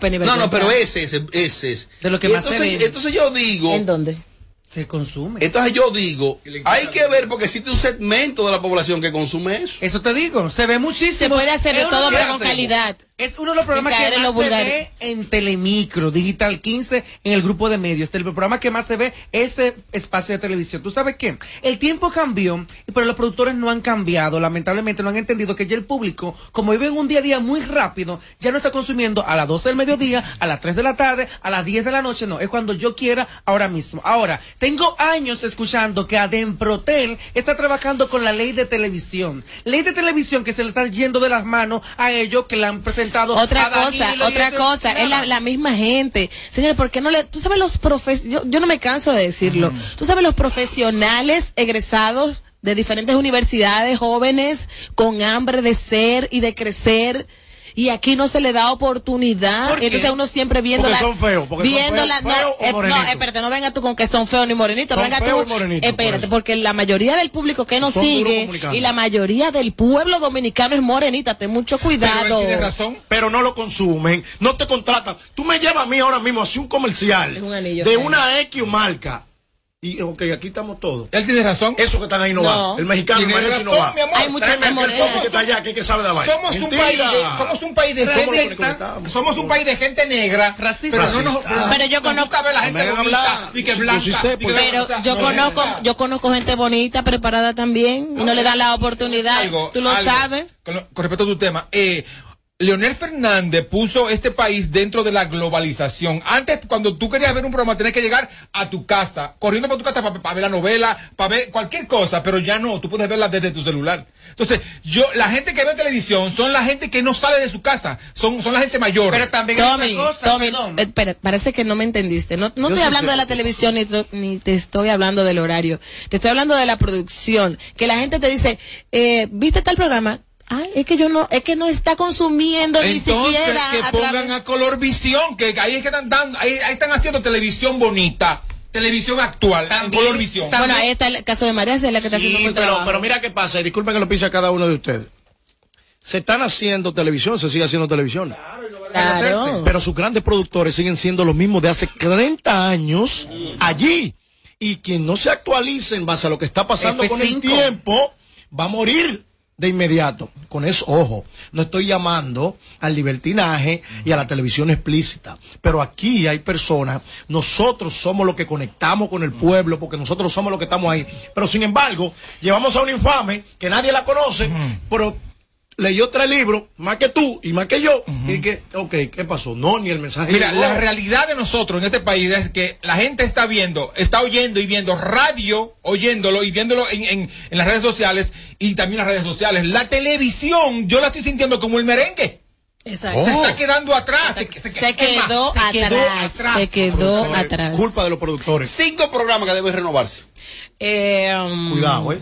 Pena y No, no, pero ese, ese, ese es. De lo que Y más se entonces, ve. entonces yo digo, ¿En dónde? Se consume. entonces yo digo, hay que ver porque existe un segmento de la población que consume eso. Eso te digo, se ve muchísimo. Se puede hacer de todo, pero con calidad. Es uno de los programas que más se ve en Telemicro, Digital 15, en el grupo de medios. El programa que más se ve es ese espacio de televisión. ¿Tú sabes qué? El tiempo cambió, pero los productores no han cambiado. Lamentablemente no han entendido que ya el público, como vive en un día a día muy rápido, ya no está consumiendo a las 12 del mediodía, a las 3 de la tarde, a las 10 de la noche. No, es cuando yo quiera, ahora mismo. Ahora, tengo años escuchando que Ademprotel está trabajando con la ley de televisión. Ley de televisión que se le está yendo de las manos a ellos que la han presentado Otra a cosa, otra cosa, es la, la misma gente. Señores, ¿por qué no le, tú sabes los profes, yo, yo no me canso de decirlo, tú sabes los profesionales egresados de diferentes universidades, jóvenes, con hambre de ser y de crecer, y aquí no se le da oportunidad, ¿Por qué? entonces uno siempre viendo Porque la, son feos, porque son viendo feos, la, no, o eh, no, espérate, no venga tú con que son feos ni morenitos, Son venga feos tú, por espérate, porque la mayoría del público que nos Son sigue y la mayoría del pueblo dominicano es morenita, ten mucho cuidado. Pero no lo consumen, no te contratan. Tú me llevas a mí ahora mismo a hacer un comercial un anillo, de una X marca. Y, ok, aquí estamos todos. Él tiene razón. Eso que están ahí no, No. va. El mexicano, el mariachi no va. mi amor. Hay mucha Tráeme aquel morena. topo que está allá, que, que sabe de la vaina. Somos un, país de, somos un país de ¿Cómo gente. Somos un país de gente negra. Racista. Pero, no nos, Racista. Pero yo conozco- ver la gente bonita y que Yo blanca. sí sé, pues. Pero blanca. yo No, conozco, no, no. yo conozco gente bonita, preparada también, y no le dan la oportunidad. Algo, Tú lo algo. sabes. Con, con respecto a tu tema, eh, Leonel Fernández puso este país dentro de la globalización. Antes, cuando tú querías ver un programa, tenías que llegar a tu casa, corriendo para tu casa para ver la novela, para ver cualquier cosa, pero ya no, tú puedes verla desde tu celular. Entonces, yo, la gente que ve televisión son la gente que no sale de su casa, son, son la gente mayor. Pero también Tommy, cosa, Tommy, perdón. eh, espera, parece que no me entendiste. No, no estoy hablando de la televisión ni, ni te estoy hablando del horario. Te estoy hablando de la producción. Que la gente te dice, eh, ¿viste tal programa? Ay, es que yo no, es que no está consumiendo ni siquiera. que pongan a color visión, que ahí es que están dando, ahí, ahí están haciendo televisión bonita, televisión actual, También- color visión. Bueno, ahí está el caso de María Celia que está haciendo Sí, pero, trabajo. pero mira qué pasa, y disculpen que lo pise a cada uno de ustedes. Se están haciendo televisión, se sigue haciendo televisión. Claro. Pero sus grandes productores siguen siendo los mismos de hace 30 años allí. Y quien no se actualice en base a lo que está pasando con el F5. tiempo, va a morir de inmediato. Con eso, ojo, no estoy llamando al libertinaje y a la televisión explícita. Pero aquí hay personas, nosotros somos los que conectamos con el pueblo, porque nosotros somos los que estamos ahí. Pero sin embargo, llevamos a un infame que nadie la conoce, pero leyó tres libros, más que tú y más que yo, y que, ok, ¿qué pasó? No, ni el mensaje. Mira, llegó. la realidad de nosotros en este país es que la gente está viendo, está oyendo y viendo radio, oyéndolo y viéndolo en, en, en las redes sociales y también las redes sociales. La televisión, yo la estoy sintiendo como el merengue. Exacto. Se está quedando atrás. Se, se- Se quedó se quedó atrás. atrás. Se quedó atrás. Culpa de los productores. Cinco programas que deben renovarse. Eh, um, Cuidado, ¿eh?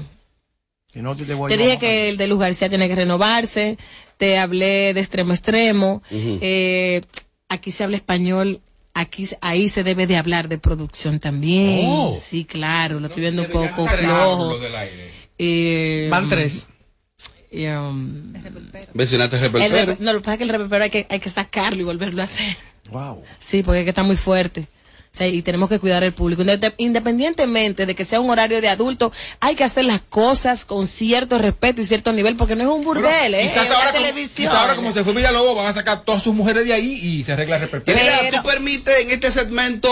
Que no te, te voy a Te llevar dije a que el de Luz García tiene que renovarse. Te hablé de extremo a extremo. Eh, aquí se habla español. Aquí, ahí se debe de hablar de producción también. Oh. Sí, claro. Lo estoy viendo un poco flojo. del aire. Eh, Van tres. y, um, Mencionaste el reperpero. rep- no, lo que pasa es que el repepero hay que, hay que sacarlo y volverlo a hacer. Wow. Sí, porque es que está muy fuerte. Sea, y tenemos que cuidar al público. Inde- Independientemente de que sea un horario de adulto, hay que hacer las cosas con cierto respeto y cierto nivel, porque no es un burdel, ¿eh? Quizás ahora, como, televisión. quizás ahora como se fue Villalobos van a sacar todas sus mujeres de ahí y se arregla el. Mira, Pero- tú permites en este segmento.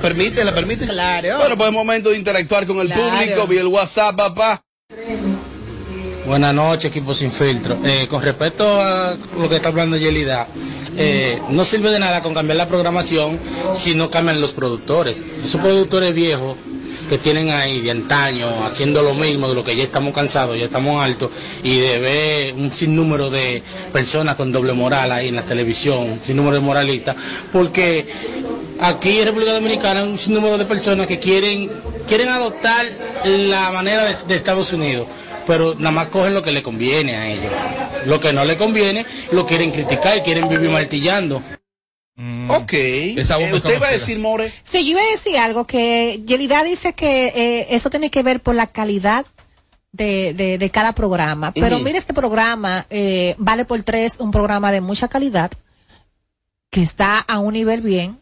Permite, la permite. Claro. Bueno, pues es momento de interactuar con el Claro. público vía el WhatsApp, papá. Buenas noches, equipo sin filtro. Eh, con respecto a lo que está hablando Yelida, eh, no sirve de nada con cambiar la programación si no cambian los productores. Esos productores viejos que tienen ahí de antaño haciendo lo mismo, de lo que ya estamos cansados, ya estamos altos, y de ver un sinnúmero de personas con doble moral ahí en la televisión, un sinnúmero de moralistas, porque aquí en República Dominicana hay un sinnúmero de personas que quieren, quieren adoptar la manera de, de Estados Unidos, pero nada más cogen lo que le conviene a ellos. Lo que no le conviene, lo quieren criticar y quieren vivir martillando. Ok. Esa bomba Eh, ¿Usted iba a decir, More? Sí, yo iba a decir algo que Yelida dice que eh, eso tiene que ver por la calidad de, de, de cada programa. Pero Ujú. mire, este programa, eh, Vale por Tres, un programa de mucha calidad, que está a un nivel bien,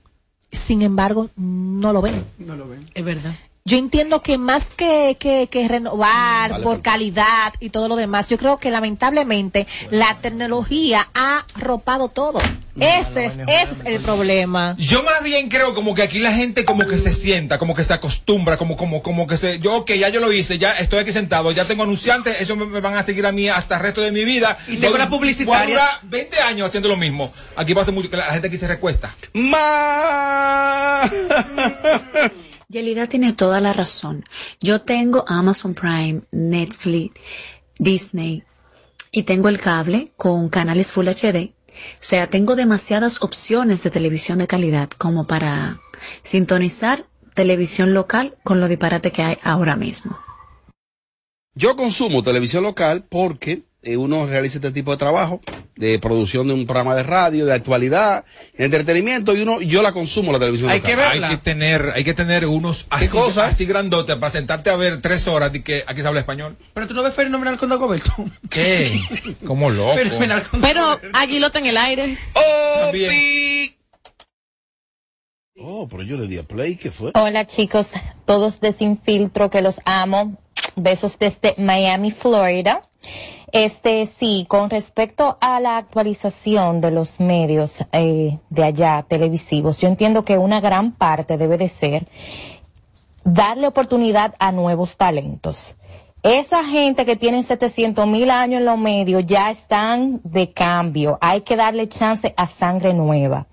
sin embargo, no lo ven. No lo ven. Es verdad. Yo entiendo que más que, que, que renovar Vale, por perfecto. calidad y todo lo demás, yo creo que lamentablemente la tecnología ha arropado todo. Ese es, ese es el problema. Yo más bien creo como que aquí la gente como que se sienta, como que se acostumbra, como como como que se yo que ya yo lo hice, ya estoy aquí sentado, ya tengo anunciantes, eso me, me van a seguir a mí hasta el resto de mi vida. Y tengo una publicitaria. voy a durar 20 años haciendo lo mismo. Aquí pasa mucho que la gente aquí se recuesta. Ma. Yelida tiene toda la razón. Yo tengo Amazon Prime, Netflix, Disney y tengo el cable con canales Full HD. O sea, tengo demasiadas opciones de televisión de calidad como para sintonizar televisión local con lo disparate que hay ahora mismo. Yo consumo televisión local porque eh, uno realiza este tipo de trabajo de producción de un programa de radio, de actualidad, de entretenimiento y uno yo la consumo la televisión Hay local. que verla. Hay que tener, hay que tener unos así, cosa? así grandotes para sentarte a ver tres horas de que aquí se habla español. Pero tú no ves fenomenal con Dagoberto. ¿Qué? Como loco. Fenomenal con Pero Aguilota en el aire. Opi. Oh, pero yo le di a play, ¿qué fue? Hola chicos, todos de Sin Filtro que los amo. Besos desde Miami, Florida. Este sí, con respecto a la actualización de los medios eh, de allá televisivos, yo entiendo que una gran parte debe de ser darle oportunidad a nuevos talentos. Esa gente que tiene 700 mil años en los medios ya están de cambio. Hay que darle chance a sangre nueva.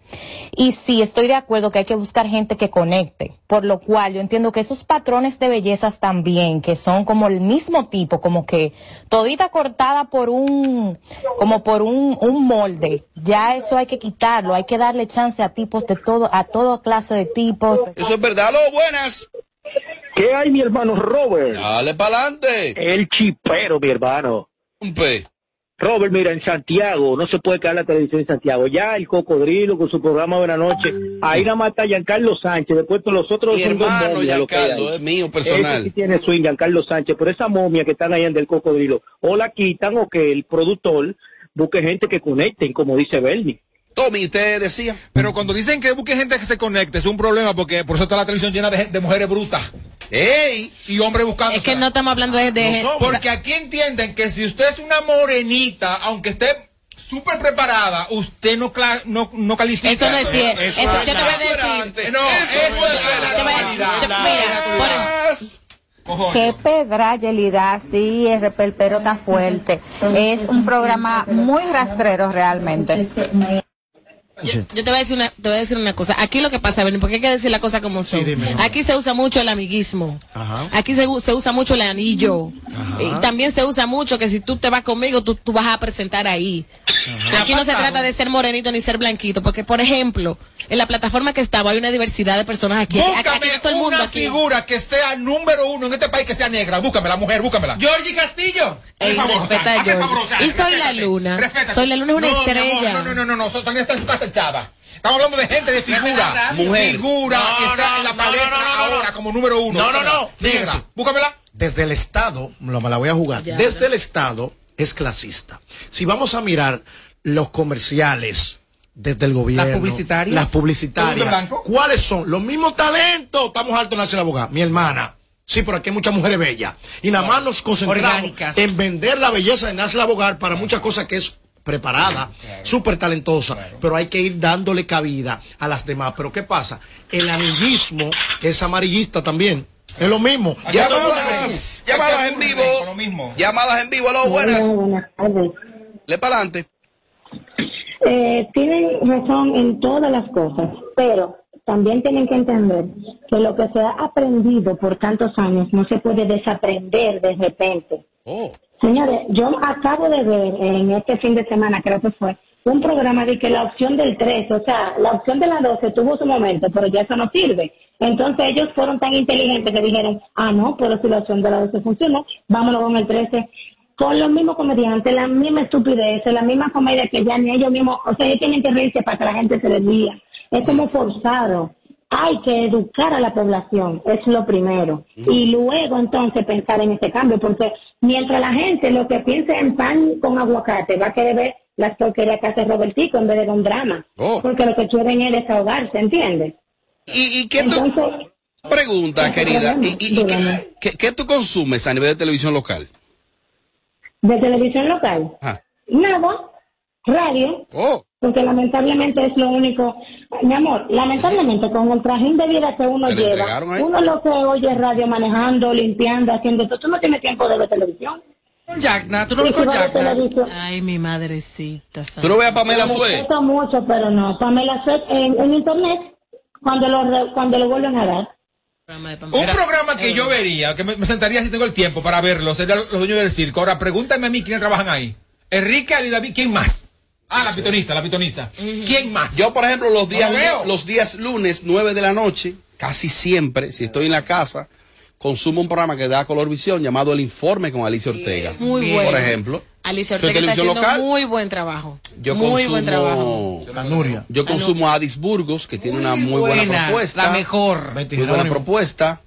Y sí, estoy de acuerdo que hay que buscar gente que conecte. Por lo cual yo entiendo que esos patrones de bellezas también, que son como el mismo tipo, como que todita cortada por un, como por un, un molde. Ya eso hay que quitarlo. Hay que darle chance a tipos de todo, a toda clase de tipos. Eso es verdad, lo buenas. ¿Qué hay, mi hermano Robert? Dale para adelante. El chipero, mi hermano. Un pe. Robert, mira, en Santiago, no se puede caer la televisión en Santiago. Ya el cocodrilo con su programa de la noche, ahí más está Giancarlo Sánchez, después todos los otros Mi son dos hermano momias, Giancarlo, es mío personal. Ese sí tiene swing, Giancarlo Sánchez, pero esa momia que están ahí en del cocodrilo, o la quitan o que el productor busque gente que conecten, como dice Bernie. Tommy, usted decía. Pero cuando dicen que busque gente que se conecte, es un problema porque por eso está la televisión llena de, de mujeres brutas. ¡Ey! Y hombres buscando. Es que no estamos hablando de, de- Porque aquí entienden que si usted es una morenita, aunque esté súper preparada, usted no, cla- no, no califica. Eso no es cierto. Eso- yo te voy a decir- No, Eso eso no es es verdad. Te voy a decir- te- mira, Qué pedra, Yelida, sí, el reperpero está fuerte. Es un programa muy rastrero realmente. Yo, yo te voy a decir una, te voy a decir una cosa. Aquí lo que pasa, Bernie, porque hay que decir las cosas como son. Aquí se usa mucho el amiguismo. Aquí se, se usa mucho el anillo. Y también se usa mucho que si tú te vas conmigo, tú, tú vas a presentar ahí. Aquí no se trata de ser morenito ni ser blanquito, porque por ejemplo, en la plataforma que estamos hay una diversidad de personas aquí. Aquí- aquí Búscame está todo el mundo una aquí. figura que sea número uno en este país que sea negra. Búscamela, mujer, búscamela. Georgie Castillo. Ey, respeta a Georgie. favor, o sea, Y soy la luna. respétate. Soy la luna es una No, estrella. No, no, no, no, no, eso también está. Estamos hablando de gente de figura. Mujer. Figura No, que está no, en la no, palestra no, no, no, ahora no. como número uno. No, no, no. Negra. Búscamela. Desde el Estado, lo- me la voy a jugar. Ya. Desde el Estado es clasista. Si vamos a mirar los comerciales desde el gobierno, Las publicitarias. las ¿Todo publicitarias? ¿cuáles son? Los mismos talentos. Estamos altos en la abogada. Mi hermana. Sí, pero aquí hay muchas mujeres bellas. Y nada más nos concentramos Orgánicas. en vender la belleza de Nace Abogar para muchas cosas que es preparada, súper talentosa, pero hay que ir dándole cabida a las demás. Pero ¿qué pasa? El amiguismo es amarillista también. Es lo mismo. Llamadas, llamadas en vivo. Llamadas en vivo, aló, buenas. Hola, buenas tardes. Le para adelante. Eh, tienen razón en todas las cosas, pero también tienen que entender que lo que se ha aprendido por tantos años no se puede desaprender de repente. Oh. Señores, yo acabo de ver en este fin de semana, creo que fue, un programa de que la opción del 13, o sea, la opción de la 12 tuvo su momento, pero ya eso no sirve. Entonces ellos fueron tan inteligentes que dijeron, ah, no, pero si la opción de la 12 funcionó, vámonos con el 13. Con los mismos comediantes, la misma estupidez, la misma comedia que ya ni ellos mismos, o sea, ellos tienen que reírse para que la gente se les ría. Es como forzado. Hay que educar a la población, es lo primero. Y luego entonces pensar en este cambio, porque mientras la gente lo que piense en pan con aguacate va a querer ver las porquerías que hace Robertico en vez de un drama. Oh. Porque lo que quieren es desahogarse, ¿entiendes? ¿Y, y qué tú, Entonces, Pregunta, querida, ¿y, y- y qué, qué- qué tú consumes a nivel de televisión local? De televisión local. Ah. Nada. Radio. Oh. Porque lamentablemente es lo único. Mi amor, lamentablemente con el trajín de vida que uno ¿Te lo lleva, ahí? uno lo que oye es radio manejando, limpiando, haciendo todo. Tú no tienes tiempo de ver televisión. Con Yagna, tú no ves con Yagna. televisión- Ay, mi madrecita. ¿Tú no ves a Pamela Suez? respeto mucho, pero no. Pamela Suez en, en internet, cuando lo, re- cuando lo vuelven a dar. Un programa que yo vería, que me, me sentaría si tengo el tiempo para verlo, sería Los Dueños del Circo. Ahora, pregúntame a mí quiénes trabajan ahí. Enrique, Ali David, ¿quién más? Ah, la pitonista, la pitonista. ¿Quién más? Yo, por ejemplo, los días, los días lunes, 9 de la noche, casi siempre, si estoy en la casa, consumo un programa que da color visión llamado El Informe con Alicia Ortega. Muy bueno. Por ejemplo. Alicia ¿Soy Ortega está haciendo local? muy buen trabajo. Yo muy buen trabajo. consumo. Yo consumo a Adis Burgos, que tiene una muy buena, buena, propuesta. la mejor. Muy buena propuesta.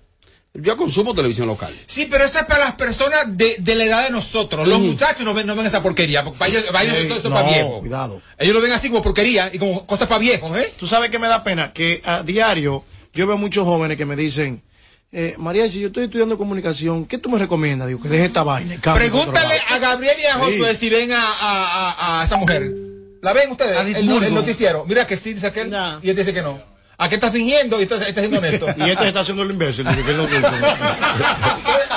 Yo consumo televisión local. Sí, pero eso es para las personas de, de la edad de nosotros. Los Ujú. muchachos no ven, no ven esa porquería. Porque para ellos, para ellos Ey, eso, eso es no, para viejos. cuidado. Ellos lo ven así como porquería y como cosas para viejos, ¿eh? Tú sabes que me da pena que a diario yo veo muchos jóvenes que me dicen, eh, María, si yo estoy estudiando comunicación, ¿qué tú me recomiendas? Digo, que deje esta vaina. Pregúntale a Gabriel y a Sí. Josué si ven a, a, a, a esa mujer. ¿La ven ustedes? El, noticiero. Mira que sí, dice aquel. Y él dice que no. ¿A qué está fingiendo? Y está, está siendo honesto. Y este está haciendo el imbécil. que.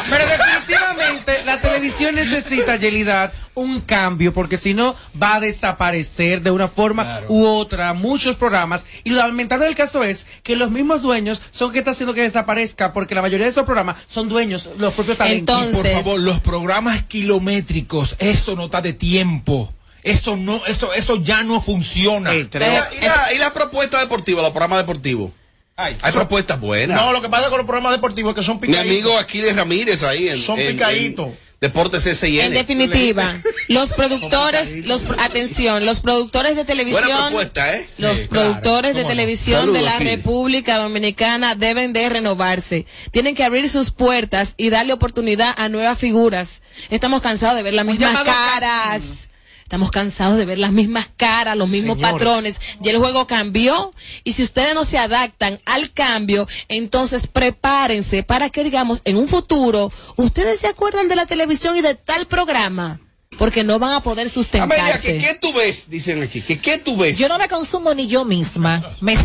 Pero definitivamente la televisión necesita, Yelidad, un cambio, porque si no va a desaparecer de una forma u otra muchos programas. Y lo lamentable del caso es que los mismos dueños son que están haciendo que desaparezca, porque la mayoría de esos programas son dueños, los propios talentos. Y por favor, los programas kilométricos, eso no está de tiempo. Eso no, eso, eso ya no funciona. ¿Y la, y la- y la propuesta deportiva, los programas deportivos? Hay propuestas buenas. No, lo que pasa con los programas deportivos es que son Mi picaditos. amigo Aquiles Ramírez ahí en, Son picaditos. Deportes SIN. En definitiva, los productores, los atención, los productores de televisión, Buena propuesta, ¿eh? los Sí, productores claro, de televisión Saludos, de la. República Dominicana deben de renovarse. Tienen que abrir sus puertas y darle oportunidad a nuevas figuras. Estamos cansados de ver las mismas caras. Estamos cansados de ver las mismas caras, los mismos Señores. patrones. Y el juego cambió. Y si ustedes no se adaptan al cambio, entonces prepárense para que, digamos, en un futuro, ustedes se acuerdan de la televisión y de tal programa. Porque no van a poder Amelia, sustentarse. ¿qué, ¿qué tú ves? Dicen aquí. ¿Qué, ¿Qué tú ves? Yo no me consumo ni yo misma. Me-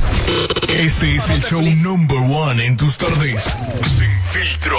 Este es el show number one en tus tardes. Sin filtro.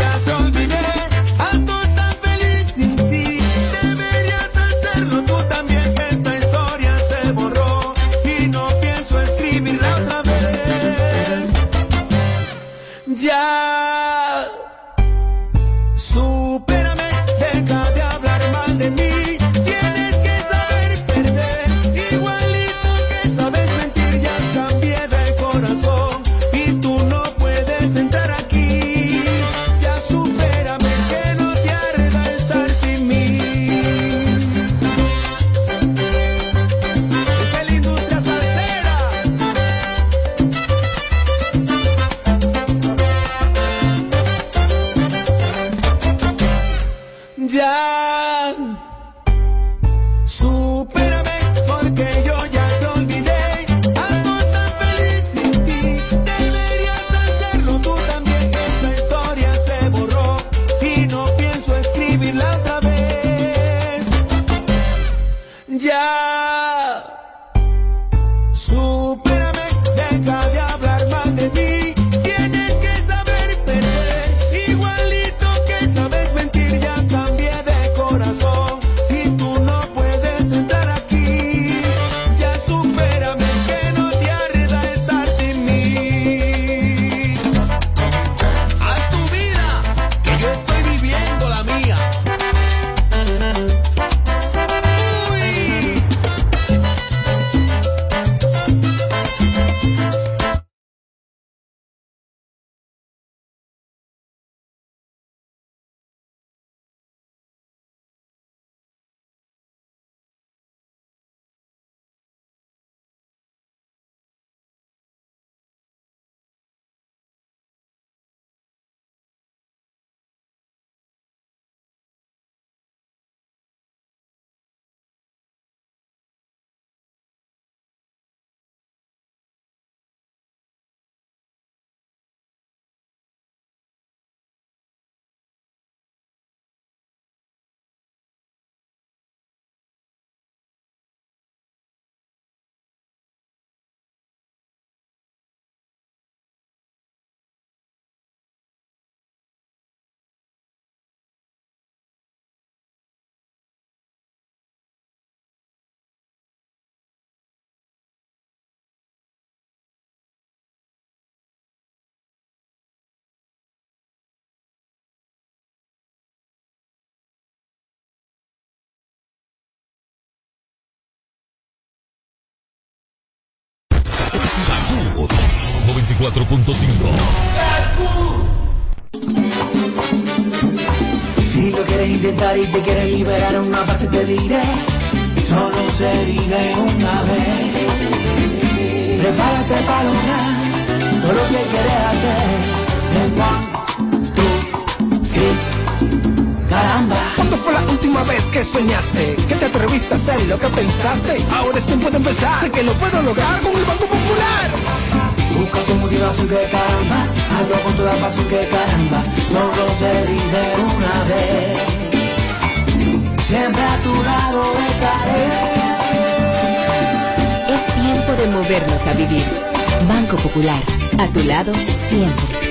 Si lo quieres intentar y te quieres liberar una parte te diré, solo se vive una vez. Prepárate para lograr todo lo que quieres hacer. En one, two, three, caramba. ¿Cuándo fue la última vez que soñaste? Que te atreviste a hacer lo que pensaste. Ahora es tiempo de empezar. Sé que lo puedo lograr con el Banco Popular. Busca tu motivación que caramba, hazlo con toda pasión que caramba, solo se vive una vez. Siempre a tu lado estaré. Es tiempo de movernos a vivir. Banco Popular, a tu lado siempre.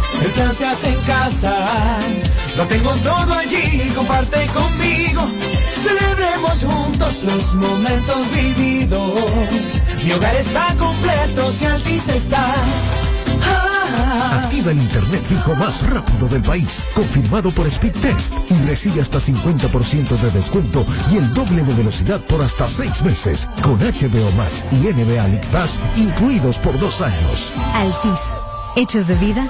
El plan se hace en casa. Lo tengo todo allí, comparte conmigo. Celebremos juntos los momentos vividos. Mi hogar está completo si Altis está. Ah, Activa el internet fijo más rápido del país, confirmado por Speedtest y recibe hasta 50% de descuento y el doble de velocidad por hasta seis meses, con HBO Max y NBA League Pass incluidos por dos años. Altis, hechos de vida,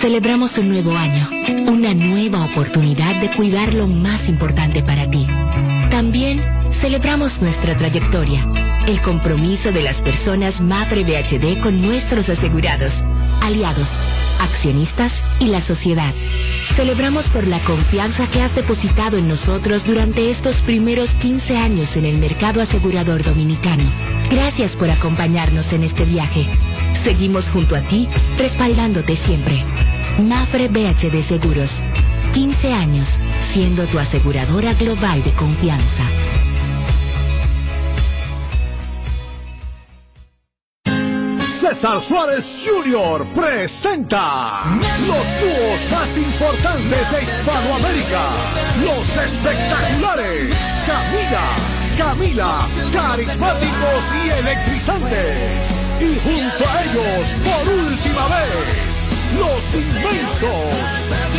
Celebramos un nuevo año, una nueva oportunidad de cuidar lo más importante para ti. También celebramos nuestra trayectoria, el compromiso de las personas Mafre BHD con nuestros asegurados, aliados, accionistas y la sociedad. Celebramos por la confianza que has depositado en nosotros durante estos primeros 15 años en el mercado asegurador dominicano. Gracias por acompañarnos en este viaje. Seguimos junto a ti, respaldándote siempre. Mafre BHD Seguros. 15 años siendo tu aseguradora global de confianza. César Suárez Jr. presenta los dúos más importantes de Hispanoamérica, los espectaculares Camila, Camila, carismáticos y electrizantes. Y junto a ellos, por última vez, los inmensos,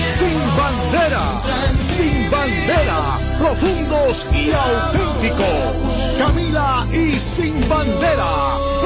sin bandera, sin bandera, profundos y auténticos. Camila y sin bandera,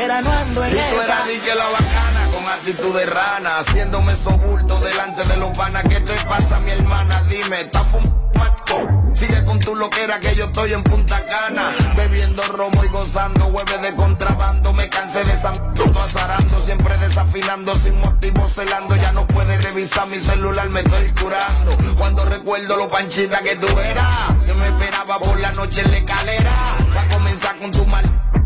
no ando en Y tú eras di que la bacana con actitud de rana, haciéndome esos bultos delante de los panas. ¿Qué te pasa, mi hermana? Dime, ¿estás fumando? Sigue con tu loquera que yo estoy en Punta Cana, bebiendo romo y gozando, hueve de contrabando. esperando sin motivo celando. Ya no puede revisar mi celular, me estoy curando. Cuando recuerdo lo panchita que tú eras, que me esperaba por la noche en la escalera. Va a comenzar con tu mal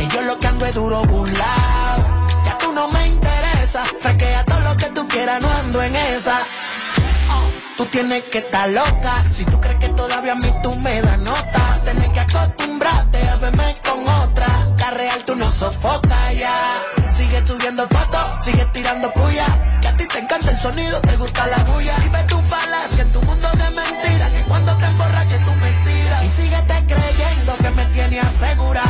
Que yo lo que ando es duro burlao. Ya tú no me interesa. Frequea todo lo que tú quieras, no ando en esa. Tú tienes que estar loca. Si tú crees que todavía a mí tú me das nota, tienes que acostumbrarte a verme con otra. La real tú no sofocas ya. Sigue subiendo fotos, sigue tirando puya. Que a ti te encanta el sonido, te gusta la bulla. Y ve tu falacia en tu mundo de mentiras. Que cuando te emborraches tú mentiras. Y síguete creyendo que me tiene asegurado.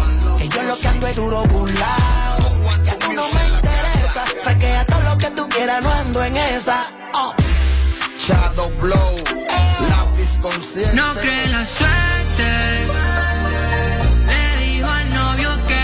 Que yo lo que ando es duro burlao. Ya tú no me interesa. Frequea todo lo que tú quieras, no ando en esa. Oh. Shadow Blow, lápiz consciente. No cree la suerte. Le dijo al novio que